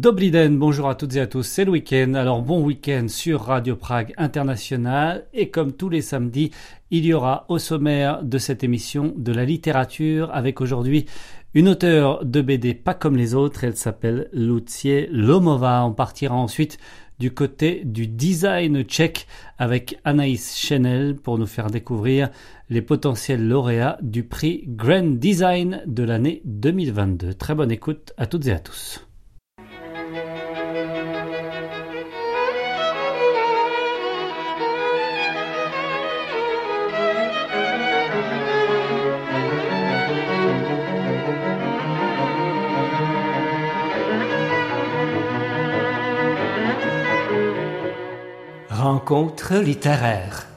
Dobriden, bonjour à toutes et à tous, c'est le week-end, alors bon week-end sur Radio Prague International et comme tous les samedis, il y aura au sommaire de cette émission de la littérature avec aujourd'hui une auteure de BD pas comme les autres, elle s'appelle Lucie Lomova, on partira ensuite du côté du design tchèque avec Anaïs Chenel pour nous faire découvrir les potentiels lauréats du prix Grand Design de l'année 2022. Très bonne écoute à toutes et à tous. Rencontre littéraire.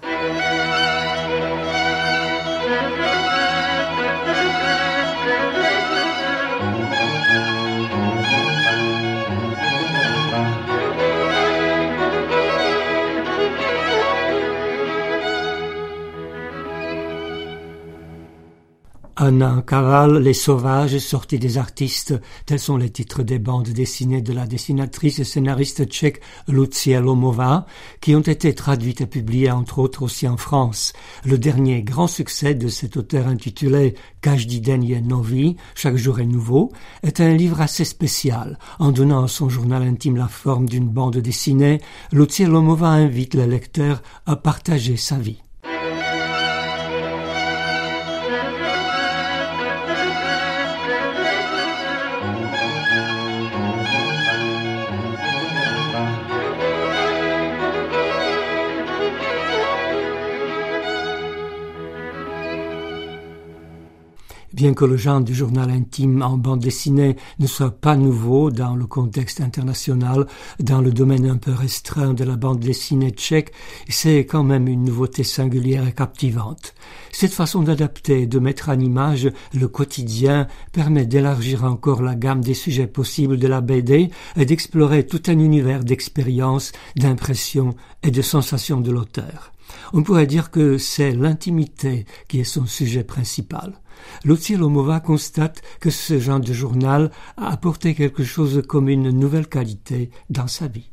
Anna Kaval, Les Sauvages, sortis des artistes, tels sont les titres des bandes dessinées de la dessinatrice et scénariste tchèque Lucia Lomova, qui ont été traduites et publiées entre autres aussi en France. Le dernier grand succès de cet auteur intitulé Každý den novi, chaque jour est nouveau, est un livre assez spécial. En donnant à son journal intime la forme d'une bande dessinée, Lucia Lomova invite le lecteur à partager sa vie. Bien que le genre du journal intime en bande dessinée ne soit pas nouveau dans le contexte international, dans le domaine un peu restreint de la bande dessinée tchèque, c'est quand même une nouveauté singulière et captivante. Cette façon d'adapter et de mettre en image le quotidien permet d'élargir encore la gamme des sujets possibles de la BD et d'explorer tout un univers d'expériences, d'impressions et de sensations de l'auteur. On pourrait dire que c'est l'intimité qui est son sujet principal. Lucie Lomova constate que ce genre de journal a apporté quelque chose comme une nouvelle qualité dans sa vie.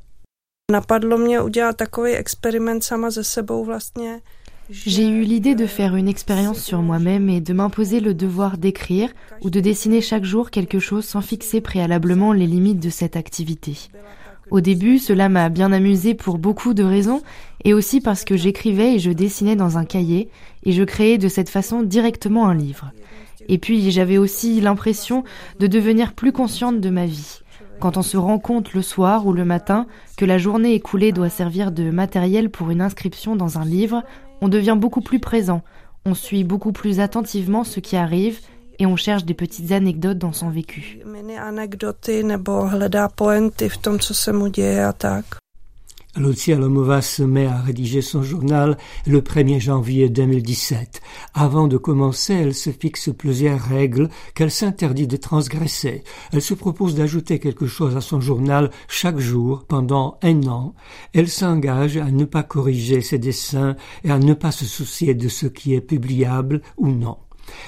J'ai eu l'idée de faire une expérience sur moi-même et de m'imposer le devoir d'écrire ou de dessiner chaque jour quelque chose sans fixer préalablement les limites de cette activité. Au début, cela m'a bien amusé pour beaucoup de raisons, et aussi parce que j'écrivais et je dessinais dans un cahier, et je créais de cette façon directement un livre. Et puis j'avais aussi l'impression de devenir plus consciente de ma vie. Quand on se rend compte le soir ou le matin que la journée écoulée doit servir de matériel pour une inscription dans un livre, on devient beaucoup plus présent, on suit beaucoup plus attentivement ce qui arrive et on cherche des petites anecdotes dans son vécu. Lucia Lomova se met à rédiger son journal le 1er janvier 2017. Avant de commencer, elle se fixe plusieurs règles qu'elle s'interdit de transgresser. Elle se propose d'ajouter quelque chose à son journal chaque jour pendant un an. Elle s'engage à ne pas corriger ses dessins et à ne pas se soucier de ce qui est publiable ou non.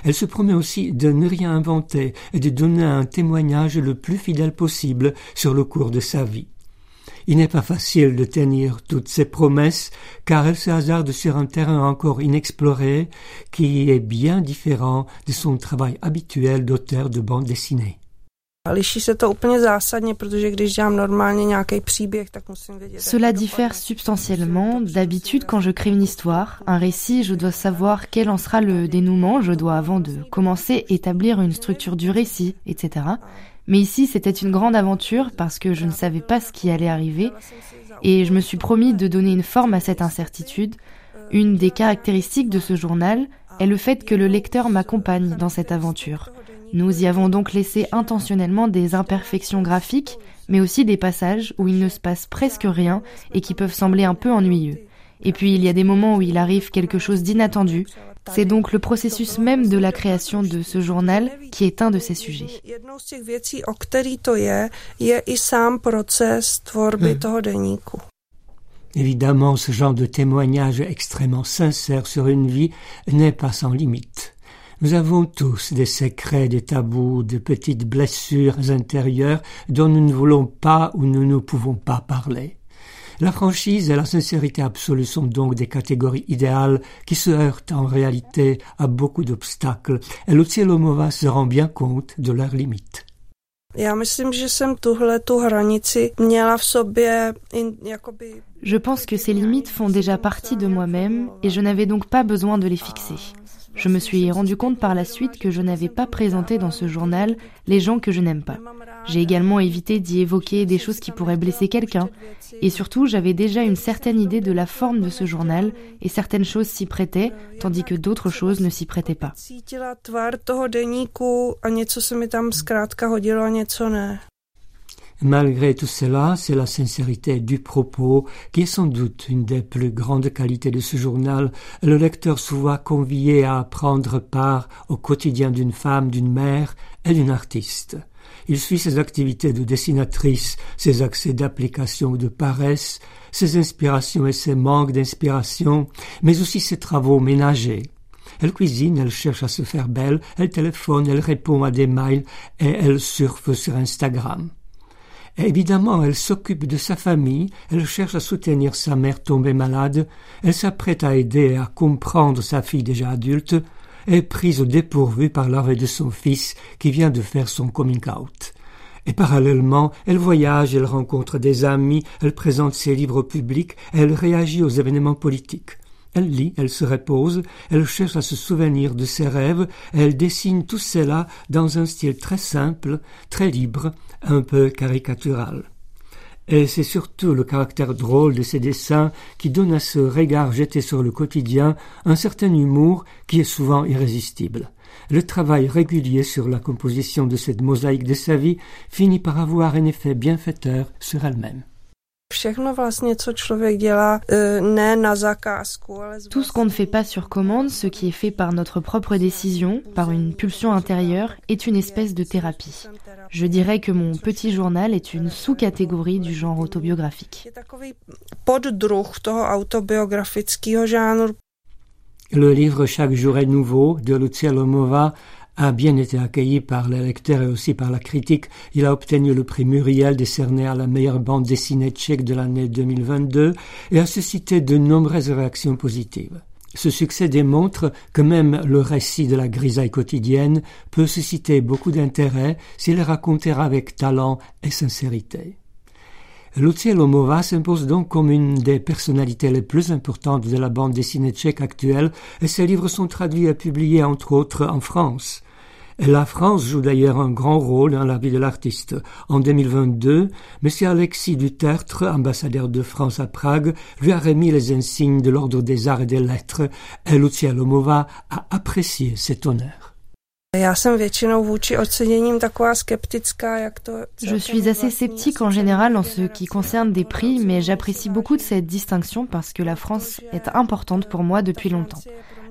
Elle se promet aussi de ne rien inventer et de donner un témoignage le plus fidèle possible sur le cours de sa vie. Il n'est pas facile de tenir toutes ces promesses, car elle se hasarde sur un terrain encore inexploré, qui est bien différent de son travail habituel d'auteur de bande dessinée. Cela diffère substantiellement. D'habitude, quand je crée une histoire, un récit, je dois savoir quel en sera le dénouement, je dois avant de commencer établir une structure du récit, etc. Mais ici, c'était une grande aventure parce que je ne savais pas ce qui allait arriver et je me suis promis de donner une forme à cette incertitude. Une des caractéristiques de ce journal est le fait que le lecteur m'accompagne dans cette aventure. Nous y avons donc laissé intentionnellement des imperfections graphiques, mais aussi des passages où il ne se passe presque rien et qui peuvent sembler un peu ennuyeux. Et puis il y a des moments où il arrive quelque chose d'inattendu. C'est donc le processus même de la création de ce journal qui est un de ces sujets. Évidemment, ce genre de témoignage extrêmement sincère sur une vie n'est pas sans limite. Nous avons tous des secrets, des tabous, de petites blessures intérieures dont nous ne voulons pas ou nous ne pouvons pas parler. La franchise et la sincérité absolue sont donc des catégories idéales qui se heurtent en réalité à beaucoup d'obstacles et Lomova se rend bien compte de leurs limites. Je pense que ces limites font déjà partie de moi-même et je n'avais donc pas besoin de les fixer. Je me suis rendu compte par la suite que je n'avais pas présenté dans ce journal les gens que je n'aime pas. J'ai également évité d'y évoquer des choses qui pourraient blesser quelqu'un. Et surtout, j'avais déjà une certaine idée de la forme de ce journal et certaines choses s'y prêtaient, tandis que d'autres choses ne s'y prêtaient pas. Malgré tout cela, c'est la sincérité du propos qui est sans doute une des plus grandes qualités de ce journal. Le lecteur se voit convié à prendre part au quotidien d'une femme, d'une mère et d'une artiste. Il suit ses activités de dessinatrice, ses accès d'application ou de paresse, ses inspirations et ses manques d'inspiration, mais aussi ses travaux ménagers. Elle cuisine, elle cherche à se faire belle, elle téléphone, elle répond à des mails et elle surfe sur Instagram. Évidemment, elle s'occupe de sa famille, elle cherche à soutenir sa mère tombée malade, elle s'apprête à aider à comprendre sa fille déjà adulte, est prise au dépourvu par l'arrêt de son fils qui vient de faire son coming out. Et parallèlement, elle voyage, elle rencontre des amis, elle présente ses livres au public, elle réagit aux événements politiques. Elle lit, elle se repose, elle cherche à se souvenir de ses rêves, elle dessine tout cela dans un style très simple, très libre, un peu caricatural. Et c'est surtout le caractère drôle de ses dessins qui donne à ce regard jeté sur le quotidien un certain humour qui est souvent irrésistible. Le travail régulier sur la composition de cette mosaïque de sa vie finit par avoir un effet bienfaiteur sur elle-même. Tout ce qu'on ne fait pas sur commande, ce qui est fait par notre propre décision, par une pulsion intérieure, est une espèce de thérapie. Je dirais que mon petit journal est une sous-catégorie du genre autobiographique. Le livre Chaque jour est nouveau de Lucia Lomova a bien été accueilli par les lecteurs et aussi par la critique. Il a obtenu le prix Muriel décerné à la meilleure bande dessinée tchèque de l'année 2022 et a suscité de nombreuses réactions positives. Ce succès démontre que même le récit de la grisaille quotidienne peut susciter beaucoup d'intérêt s'il est raconté avec talent et sincérité. Lucia Lomova s'impose donc comme une des personnalités les plus importantes de la bande dessinée tchèque actuelle et ses livres sont traduits et publiés entre autres en France. La France joue d'ailleurs un grand rôle dans la vie de l'artiste. En 2022, M. Alexis Dutertre, ambassadeur de France à Prague, lui a remis les insignes de l'Ordre des Arts et des Lettres et Lucia Lomova a apprécié cet honneur. Je suis assez sceptique en général en ce qui concerne des prix, mais j'apprécie beaucoup de cette distinction parce que la France est importante pour moi depuis longtemps.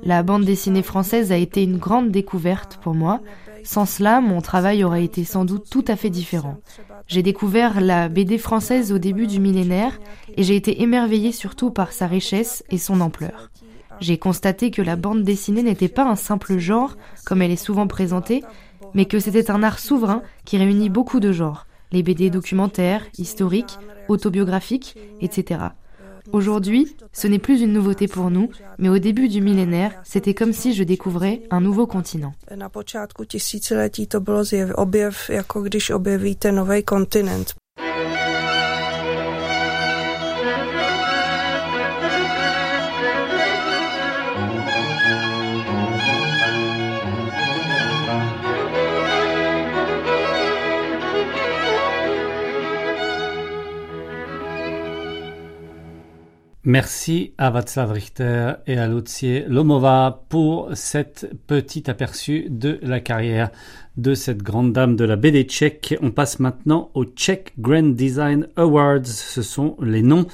La bande dessinée française a été une grande découverte pour moi. Sans cela, mon travail aurait été sans doute tout à fait différent. J'ai découvert la BD française au début du millénaire et j'ai été émerveillée surtout par sa richesse et son ampleur j'ai constaté que la bande dessinée n'était pas un simple genre, comme elle est souvent présentée, mais que c'était un art souverain qui réunit beaucoup de genres, les BD documentaires, historiques, autobiographiques, etc. Aujourd'hui, ce n'est plus une nouveauté pour nous, mais au début du millénaire, c'était comme si je découvrais un nouveau continent. Merci à Václav Richter et à Lucie Lomova pour cet petit aperçu de la carrière de cette grande dame de la BD tchèque. On passe maintenant au Czech Grand Design Awards. Ce sont les noms,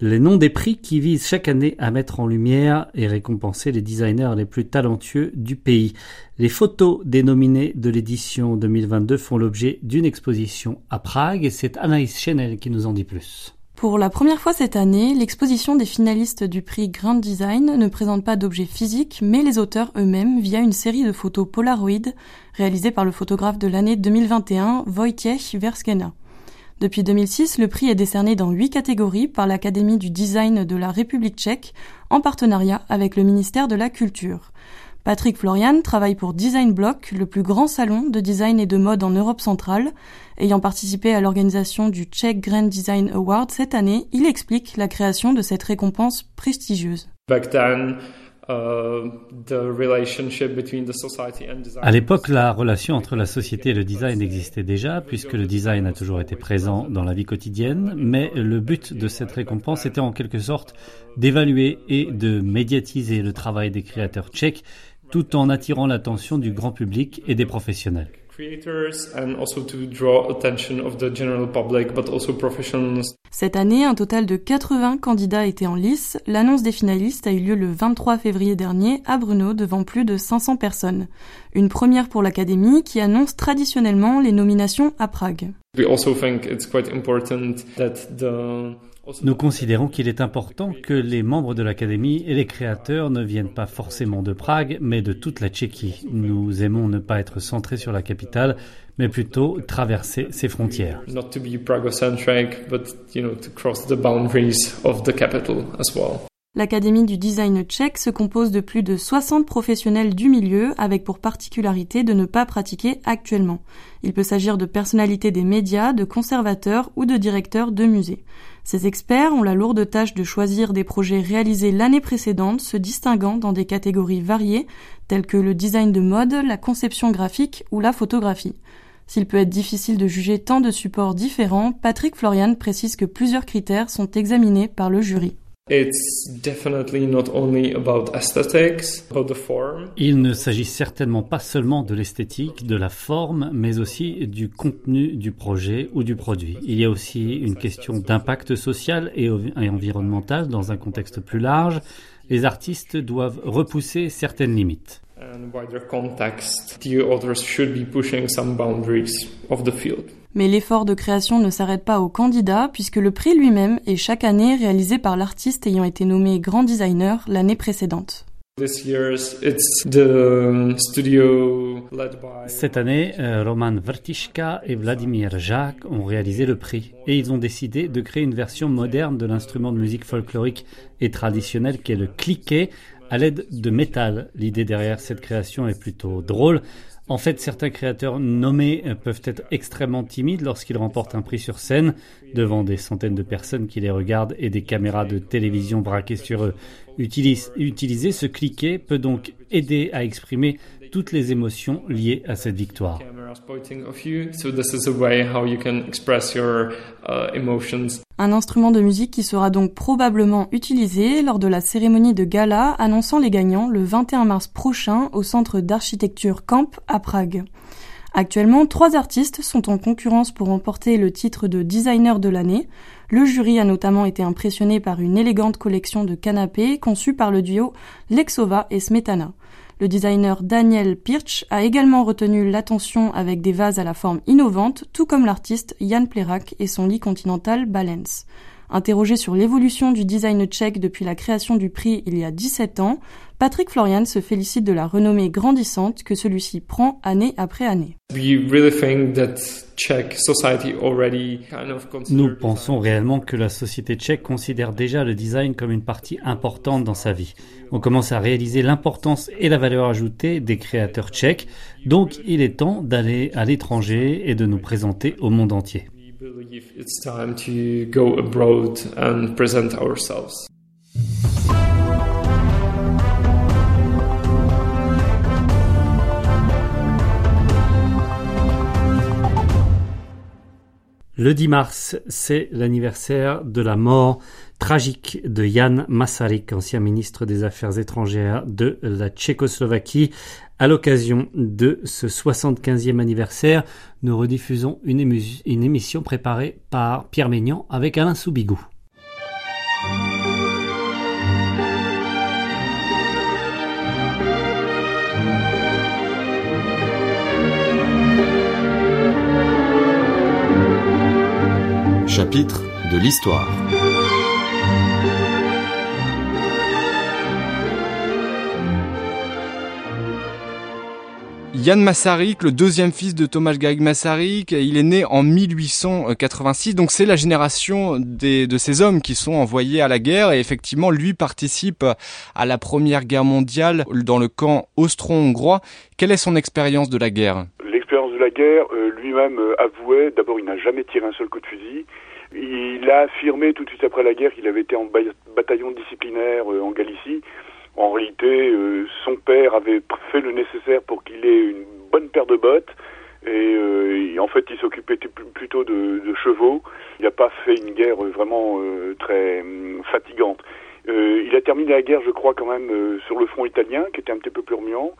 les noms des prix qui visent chaque année à mettre en lumière et récompenser les designers les plus talentueux du pays. Les photos des nominés de l'édition 2022 font l'objet d'une exposition à Prague et c'est Anaïs Chenel qui nous en dit plus. Pour la première fois cette année, l'exposition des finalistes du prix Grand Design ne présente pas d'objets physiques, mais les auteurs eux-mêmes via une série de photos Polaroid réalisées par le photographe de l'année 2021, Wojciech Verskena. Depuis 2006, le prix est décerné dans huit catégories par l'Académie du design de la République tchèque en partenariat avec le ministère de la Culture. Patrick Florian travaille pour Design Block, le plus grand salon de design et de mode en Europe centrale. Ayant participé à l'organisation du Czech Grand Design Award cette année, il explique la création de cette récompense prestigieuse. Uh, à l'époque, la relation entre la société et le design existait déjà, puisque le design a toujours été présent dans la vie quotidienne, mais le but de cette récompense était en quelque sorte d'évaluer et de médiatiser le travail des créateurs tchèques tout en attirant l'attention du grand public et des professionnels. Cette année, un total de 80 candidats étaient en lice. L'annonce des finalistes a eu lieu le 23 février dernier à Brno devant plus de 500 personnes. Une première pour l'Académie qui annonce traditionnellement les nominations à Prague. Nous considérons qu'il est important que les membres de l'Académie et les créateurs ne viennent pas forcément de Prague, mais de toute la Tchéquie. Nous aimons ne pas être centrés sur la capitale, mais plutôt traverser ses frontières. L'Académie du design tchèque se compose de plus de 60 professionnels du milieu avec pour particularité de ne pas pratiquer actuellement. Il peut s'agir de personnalités des médias, de conservateurs ou de directeurs de musées. Ces experts ont la lourde tâche de choisir des projets réalisés l'année précédente se distinguant dans des catégories variées telles que le design de mode, la conception graphique ou la photographie. S'il peut être difficile de juger tant de supports différents, Patrick Florian précise que plusieurs critères sont examinés par le jury. Il ne s'agit certainement pas seulement de l'esthétique, de la forme, mais aussi du contenu du projet ou du produit. Il y a aussi une question d'impact social et environnemental dans un contexte plus large. Les artistes doivent repousser certaines limites. Mais l'effort de création ne s'arrête pas au candidat puisque le prix lui-même est chaque année réalisé par l'artiste ayant été nommé grand designer l'année précédente. Cette année, euh, Roman Vertishka et Vladimir Jacques ont réalisé le prix et ils ont décidé de créer une version moderne de l'instrument de musique folklorique et traditionnel qui est le cliquet à l'aide de métal. L'idée derrière cette création est plutôt drôle. En fait, certains créateurs nommés euh, peuvent être extrêmement timides lorsqu'ils remportent un prix sur scène, devant des centaines de personnes qui les regardent et des caméras de télévision braquées sur eux. utiliser ce cliquet peut donc aider à exprimer toutes les émotions liées à cette victoire. Un instrument de musique qui sera donc probablement utilisé lors de la cérémonie de gala annonçant les gagnants le 21 mars prochain au centre d'architecture Camp à Prague. Actuellement, trois artistes sont en concurrence pour remporter le titre de designer de l'année. Le jury a notamment été impressionné par une élégante collection de canapés conçue par le duo Lexova et Smetana. Le designer Daniel Pirch a également retenu l'attention avec des vases à la forme innovante, tout comme l'artiste Jan Plerak et son lit continental Balance. Interrogé sur l'évolution du design tchèque depuis la création du prix il y a 17 ans, Patrick Florian se félicite de la renommée grandissante que celui-ci prend année après année. Nous pensons réellement que la société tchèque considère déjà le design comme une partie importante dans sa vie. On commence à réaliser l'importance et la valeur ajoutée des créateurs tchèques, donc il est temps d'aller à l'étranger et de nous présenter au monde entier. Le 10 mars, c'est l'anniversaire de la mort tragique de Jan Masaryk, ancien ministre des Affaires étrangères de la Tchécoslovaquie. À l'occasion de ce 75e anniversaire, nous rediffusons une, émission préparée par Pierre Maignan avec Alain Soubigou. Chapitre de l'histoire. Yann Masaryk, le deuxième fils de Thomas Garrigue Masaryk, il est né en 1886, donc c'est la génération de ces hommes qui sont envoyés à la guerre. Et effectivement lui participe à la première guerre mondiale dans le camp austro-hongrois. Quelle est son expérience de la guerre? L'expérience de la guerre, euh, lui-même euh, avouait, d'abord il n'a jamais tiré un seul coup de fusil, il a affirmé tout de suite après la guerre qu'il avait été en bataillon disciplinaire euh, en Galicie, en réalité, euh, son père avait fait le nécessaire pour qu'il ait une bonne paire de bottes. Et, euh, en fait, il s'occupait plutôt de, de, chevaux. Il n'a pas fait une guerre vraiment euh, très hum, fatigante. il a terminé la guerre, je crois, quand même sur le front italien, qui était un petit peu plus remuant.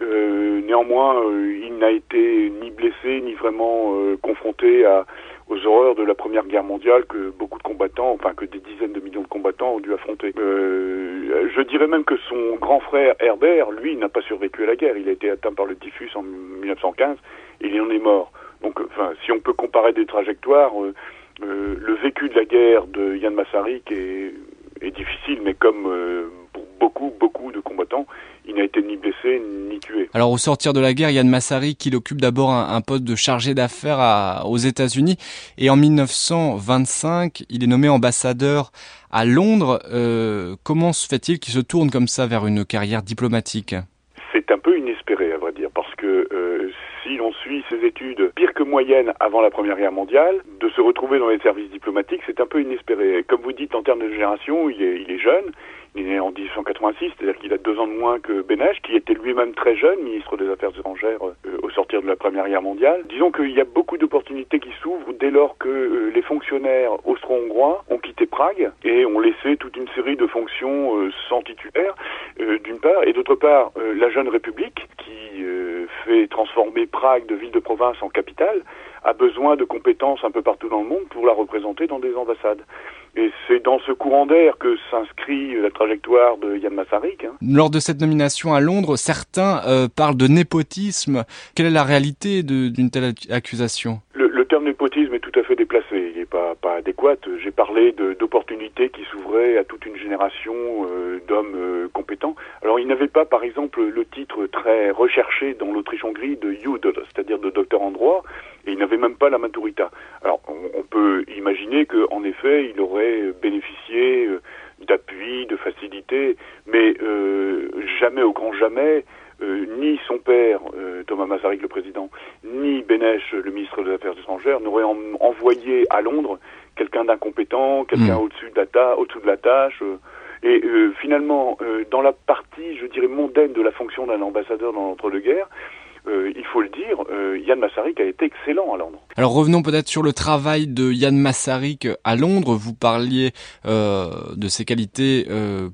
néanmoins, il n'a été ni blessé ni vraiment confronté à, aux horreurs de la Première Guerre mondiale que beaucoup de combattants, enfin que des dizaines de millions de combattants ont dû affronter. Euh, je dirais même que son grand frère Herbert, lui, n'a pas survécu à la guerre. Il a été atteint par le typhus en 1915 et il en est mort. Donc, enfin, si on peut comparer des trajectoires, euh, euh, le vécu de la guerre de Yann Massarik est, est difficile, mais comme pour beaucoup, beaucoup de combattants, il n'a été ni blessé ni tué. Alors au sortir de la guerre, Yann Massary, qu'il occupe d'abord un, poste de chargé d'affaires aux États-Unis, et en 1925, il est nommé ambassadeur à Londres. Euh, comment se fait-il qu'il se tourne comme ça vers une carrière diplomatique? C'est un peu inespéré, à vrai dire, parce que euh, si l'on suit ses études pire que moyennes avant la Première Guerre mondiale, de se retrouver dans les services diplomatiques, c'est un peu inespéré. Comme vous dites, en termes de génération, il est, il est jeune, il est né en 1886, c'est-à-dire qu'il a deux ans de moins que Benech, qui était lui-même très jeune, ministre des Affaires étrangères euh, au sortir de la Première Guerre mondiale. Disons qu'il y a beaucoup d'opportunités qui s'ouvrent dès lors que euh, les fonctionnaires austro-hongrois ont quitté Prague et ont laissé toute une série de fonctions euh, sans titulaire, d'une part, et d'autre part, la jeune République, qui fait transformer Prague de ville de province en capitale, a besoin de compétences un peu partout dans le monde pour la représenter dans des ambassades. Et c'est dans ce courant d'air que s'inscrit la trajectoire de Yann Massarik. Hein. Lors de cette nomination à Londres, certains euh, parlent de népotisme. Quelle est la réalité d'une telle accusation? Terme népotisme est tout à fait déplacé, il n'est pas, adéquat. J'ai parlé d'opportunités qui s'ouvraient à toute une génération euh, d'hommes euh, compétents. Alors il n'avait pas, par exemple, le titre très recherché dans l'Autriche-Hongrie de Jud, c'est-à-dire de docteur en droit, et il n'avait même pas la maturita. Alors on, peut imaginer qu'en effet il aurait bénéficié euh, d'appui, de facilité, mais jamais au grand jamais, euh, ni son père, Thomas Masaryk le président, ni Benech le ministre des Affaires étrangères n'auraient envoyé à Londres quelqu'un d'incompétent, quelqu'un hmm. au-dessus de la au-dessous de la tâche. et finalement, dans la partie, je dirais, mondaine de la fonction d'un ambassadeur dans l'entre-deux-guerres, euh, il faut le dire, euh, Yann Massarik a été excellent à Londres. Alors revenons peut-être sur le travail de Yann Massarik à Londres. Vous parliez euh, de ses qualités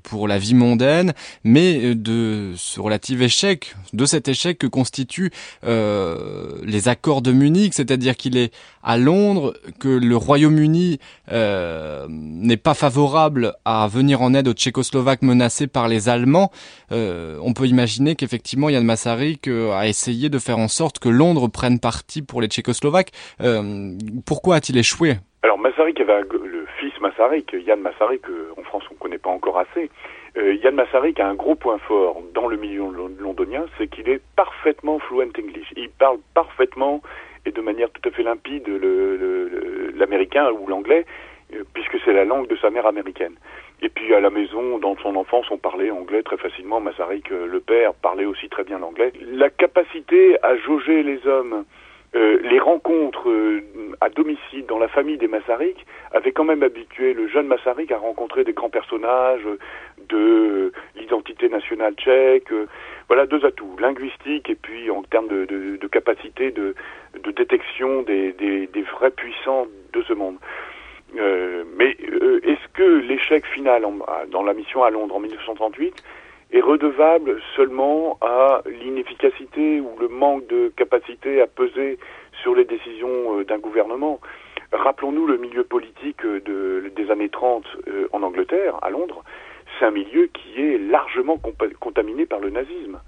pour la vie mondaine, mais de ce relatif échec, de cet échec que constituent les accords de Munich, c'est-à-dire qu'il est à Londres, que le Royaume-Uni n'est pas favorable à venir en aide aux Tchécoslovaques menacés par les Allemands. on peut imaginer qu'effectivement Yann Massarik a essayé de faire en sorte que Londres prenne parti pour les Tchécoslovaques. Euh, pourquoi a-t-il échoué? Alors Masaryk avait le fils Masaryk, Yann Masaryk, en France on ne connaît pas encore assez. Euh, Yann Masaryk a un gros point fort dans le milieu londonien, c'est qu'il est parfaitement fluent English. Il parle parfaitement et de manière tout à fait limpide l'américain ou l'anglais, euh, puisque c'est la langue de sa mère américaine. Et puis à la maison, dans son enfance, on parlait anglais très facilement. Masaryk, euh, le père, parlait aussi très bien l'anglais. La capacité à jauger les hommes, euh, les rencontres euh, à domicile dans la famille des Masaryk avaient quand même habitué le jeune Masaryk à rencontrer des grands personnages de l'identité nationale tchèque. voilà deux atouts, linguistiques et puis en termes de, de, de capacité de, de détection des, des, des vrais puissants de ce monde. Euh, mais euh, est-ce que l'échec final dans la mission à Londres en 1938 est redevable seulement à l'inefficacité ou le manque de capacité à peser sur les décisions euh, d'un gouvernement? Rappelons-nous le milieu politique de, des années 30 en Angleterre, à Londres. c'est un milieu qui est largement contaminé par le nazisme.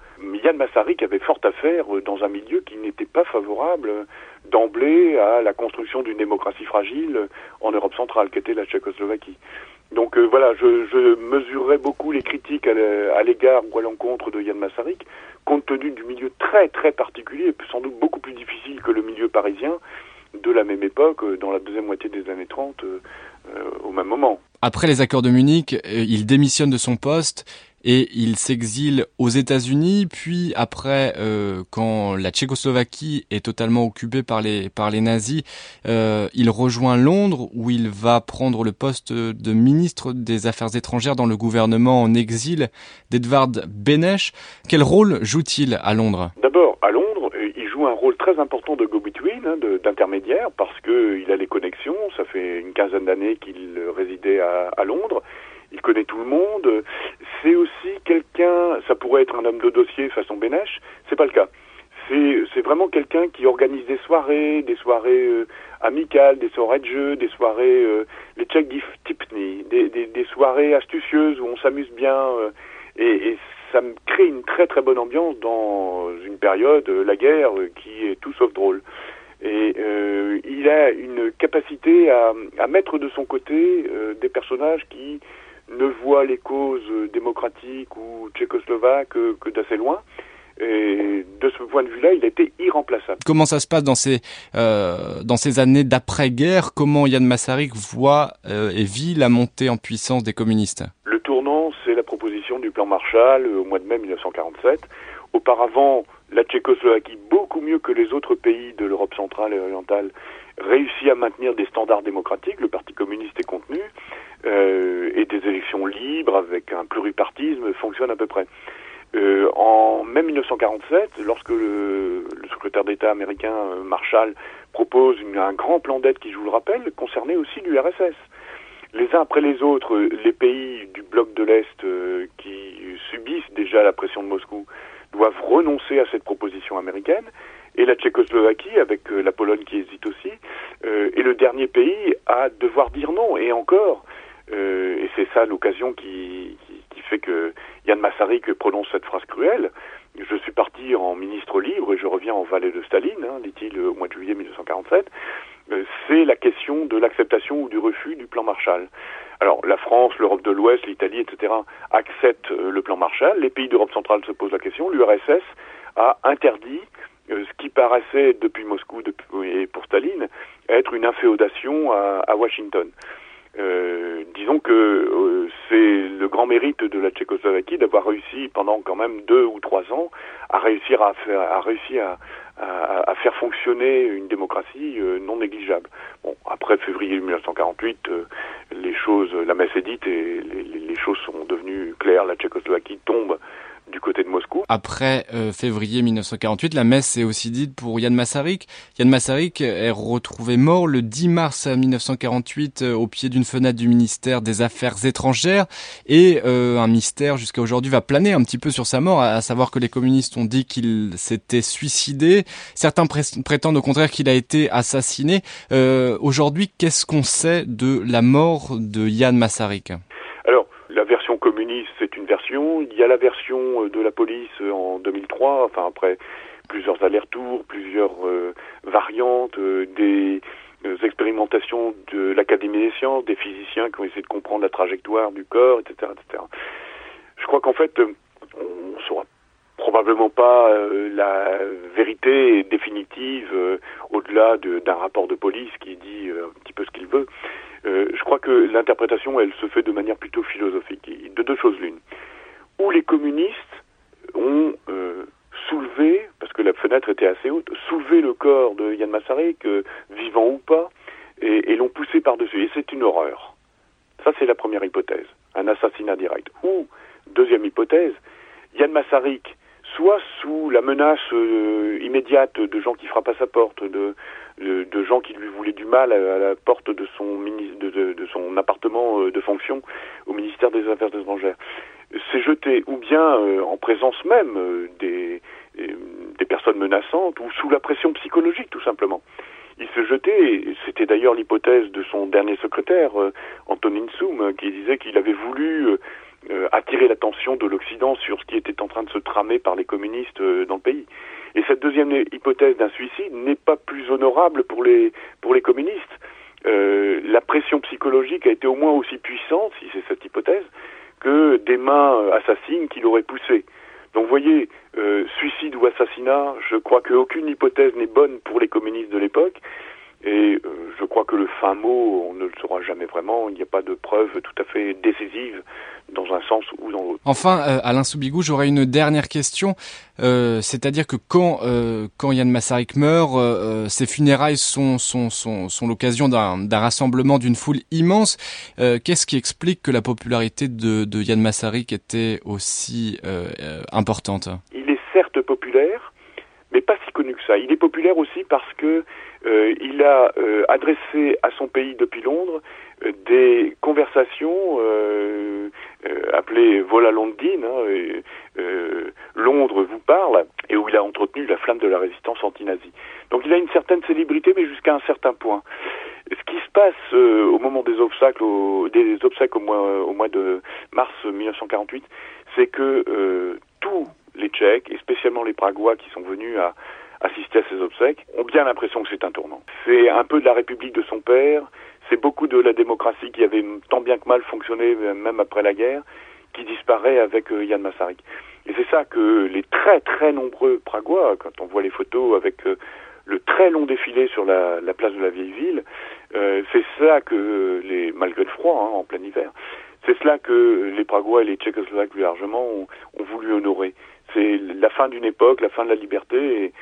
Yann Massarik avait fort à faire dans un milieu qui n'était pas favorable d'emblée à la construction d'une démocratie fragile en Europe centrale, qu'était la Tchécoslovaquie. Donc euh, voilà, je, je, mesurerais beaucoup les critiques à l'égard ou à l'encontre de Yann Massarik, compte tenu du milieu très très particulier, sans doute beaucoup plus difficile que le milieu parisien de la même époque, euh, dans la deuxième moitié des années 30, euh, au même moment. Après les accords de Munich, il démissionne de son poste et il s'exile aux États-Unis. Puis après, euh, quand la Tchécoslovaquie est totalement occupée par les par les nazis, euh, il rejoint Londres où il va prendre le poste de ministre des Affaires étrangères dans le gouvernement en exil d'Edvard Beneš. Quel rôle joue-t-il à Londres? D'abord, à Londres, euh, il joue un rôle très important de go-between, hein, d'intermédiaire, parce que il a les connexions. Ça fait une quinzaine d'années qu'il résidait à, à Londres il connaît tout le monde. C'est aussi quelqu'un, ça pourrait être un homme de dossier façon Bénèche, c'est pas le cas. C'est vraiment quelqu'un qui organise des soirées, des soirées euh, amicales, des soirées de jeu, des soirées, euh, les check tipney, des, des, soirées astucieuses où on s'amuse bien. Euh, et, et, ça me crée une très très bonne ambiance dans une période, la guerre, qui est tout sauf drôle. Et il a une capacité à, à mettre de son côté des personnages qui ne voit les causes démocratiques ou tchécoslovaques que, d'assez loin. Et de ce point de vue-là, il a été irremplaçable. Comment ça se passe dans ces euh, dans ces années d'après-guerre? Comment Yann Massarik voit euh, et vit la montée en puissance des communistes? Le tournant, c'est la proposition du plan Marshall au mois de mai 1947. Auparavant, la Tchécoslovaquie, beaucoup mieux que les autres pays de l'Europe centrale et orientale, réussit à maintenir des standards démocratiques. Le Parti communiste est contenu euh, et des élections libres avec un pluripartisme fonctionnent à peu près. Euh, en mai 1947, lorsque le, le secrétaire d'État américain euh, Marshall propose un grand plan d'aide qui, je vous le rappelle, concernait aussi l'URSS. Les uns après les autres, les pays du bloc de l'Est euh, qui subissent déjà la pression de Moscou doivent renoncer à cette proposition américaine et la Tchécoslovaquie, avec euh, la Pologne qui hésite aussi, euh, est le dernier pays à devoir dire non. Et encore, euh, et c'est ça l'occasion qui, qui, qui, fait que Yann Massarik prononce cette phrase cruelle. Je suis parti en ministre libre et je reviens en vallée de Staline, hein, dit-il au mois de juillet 1947. Euh, c'est la question de l'acceptation ou du refus du plan Marshall. Alors la France, l'Europe de l'Ouest, l'Italie, etc. acceptent euh, le plan Marshall. Les pays d'Europe centrale se posent la question. L'URSS a interdit euh, ce qui paraissait depuis Moscou et pour Staline être une inféodation à, Washington. Disons que c'est le grand mérite de la Tchécoslovaquie d'avoir réussi pendant quand même deux ou trois ans à réussir à réussir à, à, faire fonctionner une démocratie euh, non négligeable. Bon, après février 1948, euh, les choses, la messe est dite et les, les choses sont devenues claires. La Tchécoslovaquie tombe du côté de Moscou. Après euh, février 1948, la messe est aussi dite pour Yann Massarik. Yann Massarik est retrouvé mort le 10 mars 1948 euh, au pied d'une fenêtre du ministère des Affaires étrangères et euh, un mystère jusqu'à aujourd'hui va planer un petit peu sur sa mort, à, savoir que les communistes ont dit qu'il s'était suicidé. Certains prétendent au contraire qu'il a été assassiné. Euh, aujourd'hui, qu'est-ce qu'on sait de la mort de Yann Massarik Il y a la version euh, de la police euh, en 2003, enfin après plusieurs allers-retours, plusieurs euh, variantes, des expérimentations de l'Académie des sciences, des physiciens qui ont essayé de comprendre la trajectoire du corps, etc. etc. Je crois qu'en fait, on ne saura probablement pas la vérité définitive au-delà d'un rapport de police qui dit un petit peu ce qu'il veut. Euh, je crois que l'interprétation, elle se fait de manière plutôt philosophique, de deux choses l'une. Où les communistes ont euh, soulevé, parce que la fenêtre était assez haute, soulevé le corps de Yann Massarik, euh, vivant ou pas, et, et l'ont poussé par-dessus. Et c'est une horreur. Ça, c'est la première hypothèse, un assassinat direct. Ou, deuxième hypothèse, Yann Massarik, soit sous la menace euh, immédiate de gens qui frappent à sa porte, de, gens qui lui voulaient du mal à, la porte de son, de, de son appartement euh, de fonction au ministère des Affaires étrangères, s'est jeté ou bien euh, en présence même euh, des, des personnes menaçantes ou sous la pression psychologique tout simplement. Il se jetait, c'était d'ailleurs l'hypothèse de son dernier secrétaire, Antonin Soum, qui disait qu'il avait voulu attirer l'attention de l'Occident sur ce qui était en train de se tramer par les communistes dans le pays. Et cette deuxième hypothèse d'un suicide n'est pas plus honorable pour les pour les communistes. la pression psychologique a été au moins aussi puissante, si c'est cette hypothèse, que des mains assassines qui l'auraient poussé. Donc voyez, euh, suicide ou assassinat, je crois qu'aucune hypothèse n'est bonne pour les communistes de l'époque. Et euh, je crois que le fin mot, on ne le saura jamais vraiment. Il n'y a pas de preuve tout à fait décisive dans un sens ou dans l'autre. Enfin, euh, Alain Soubigou, j'aurais une dernière question. Euh, c'est-à-dire que quand, euh, quand Yann Massarik meurt, ses funérailles sont, sont, sont, sont l'occasion d'un rassemblement d'une foule immense. Qu'est-ce qui explique que la popularité de, de Yann Massarik était aussi importante? Il est certes populaire, mais pas si connu que ça. Il est populaire aussi parce que il a adressé à son pays depuis Londres des conversations euh, euh, appelées Vola Londine, hein, euh, Londres vous parle, et où il a entretenu la flamme de la résistance anti-nazie. Donc il a une certaine célébrité, mais jusqu'à un certain point. Ce qui se passe euh, au moment des obstacles, au, des obsèques au mois, au mois de mars 1948, c'est que euh, tous les Tchèques, et spécialement les Pragois qui sont venus à assister à ces obsèques, ont bien l'impression que c'est un tournant. C'est un peu de la République de son père, c'est beaucoup de la démocratie qui avait tant bien que mal fonctionné même après la guerre qui disparaît avec euh, Yann Massarik. Et c'est ça que les très très nombreux Pragois, quand on voit les photos avec euh, le très long défilé sur la, place de la vieille ville, euh, c'est ça que les, malgré le froid hein, en plein hiver, c'est cela que les Pragois et les Tchécoslovaques plus largement ont, voulu honorer. C'est la fin d'une époque, la fin de la liberté,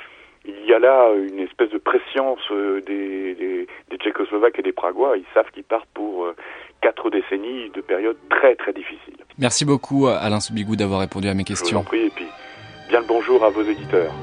il y a là une espèce de préscience euh, des, des, des Tchécoslovaques et des Pragois. Ils savent qu'ils partent pour euh, quatre décennies de périodes très très difficiles. Merci beaucoup Alain Soubigou d'avoir répondu à mes questions. Je vous en prie et puis bien le bonjour à vos éditeurs.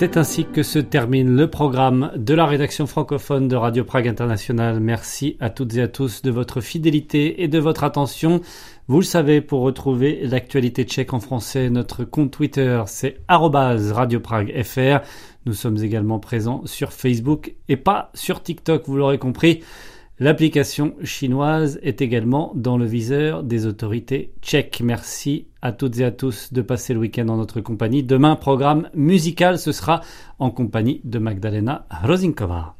C'est ainsi que se termine le programme de la rédaction francophone de Radio Prague International. Merci à toutes et à tous de votre fidélité et de votre attention. Vous le savez, pour retrouver l'actualité tchèque en français, notre compte Twitter, c'est Radio Prague FR. Nous sommes également présents sur Facebook et pas sur TikTok, vous l'aurez compris. L'application chinoise est également dans le viseur des autorités tchèques. Merci à toutes et à tous de passer le week-end en notre compagnie. Demain, programme musical, ce sera en compagnie de Magdalena Rozinkova.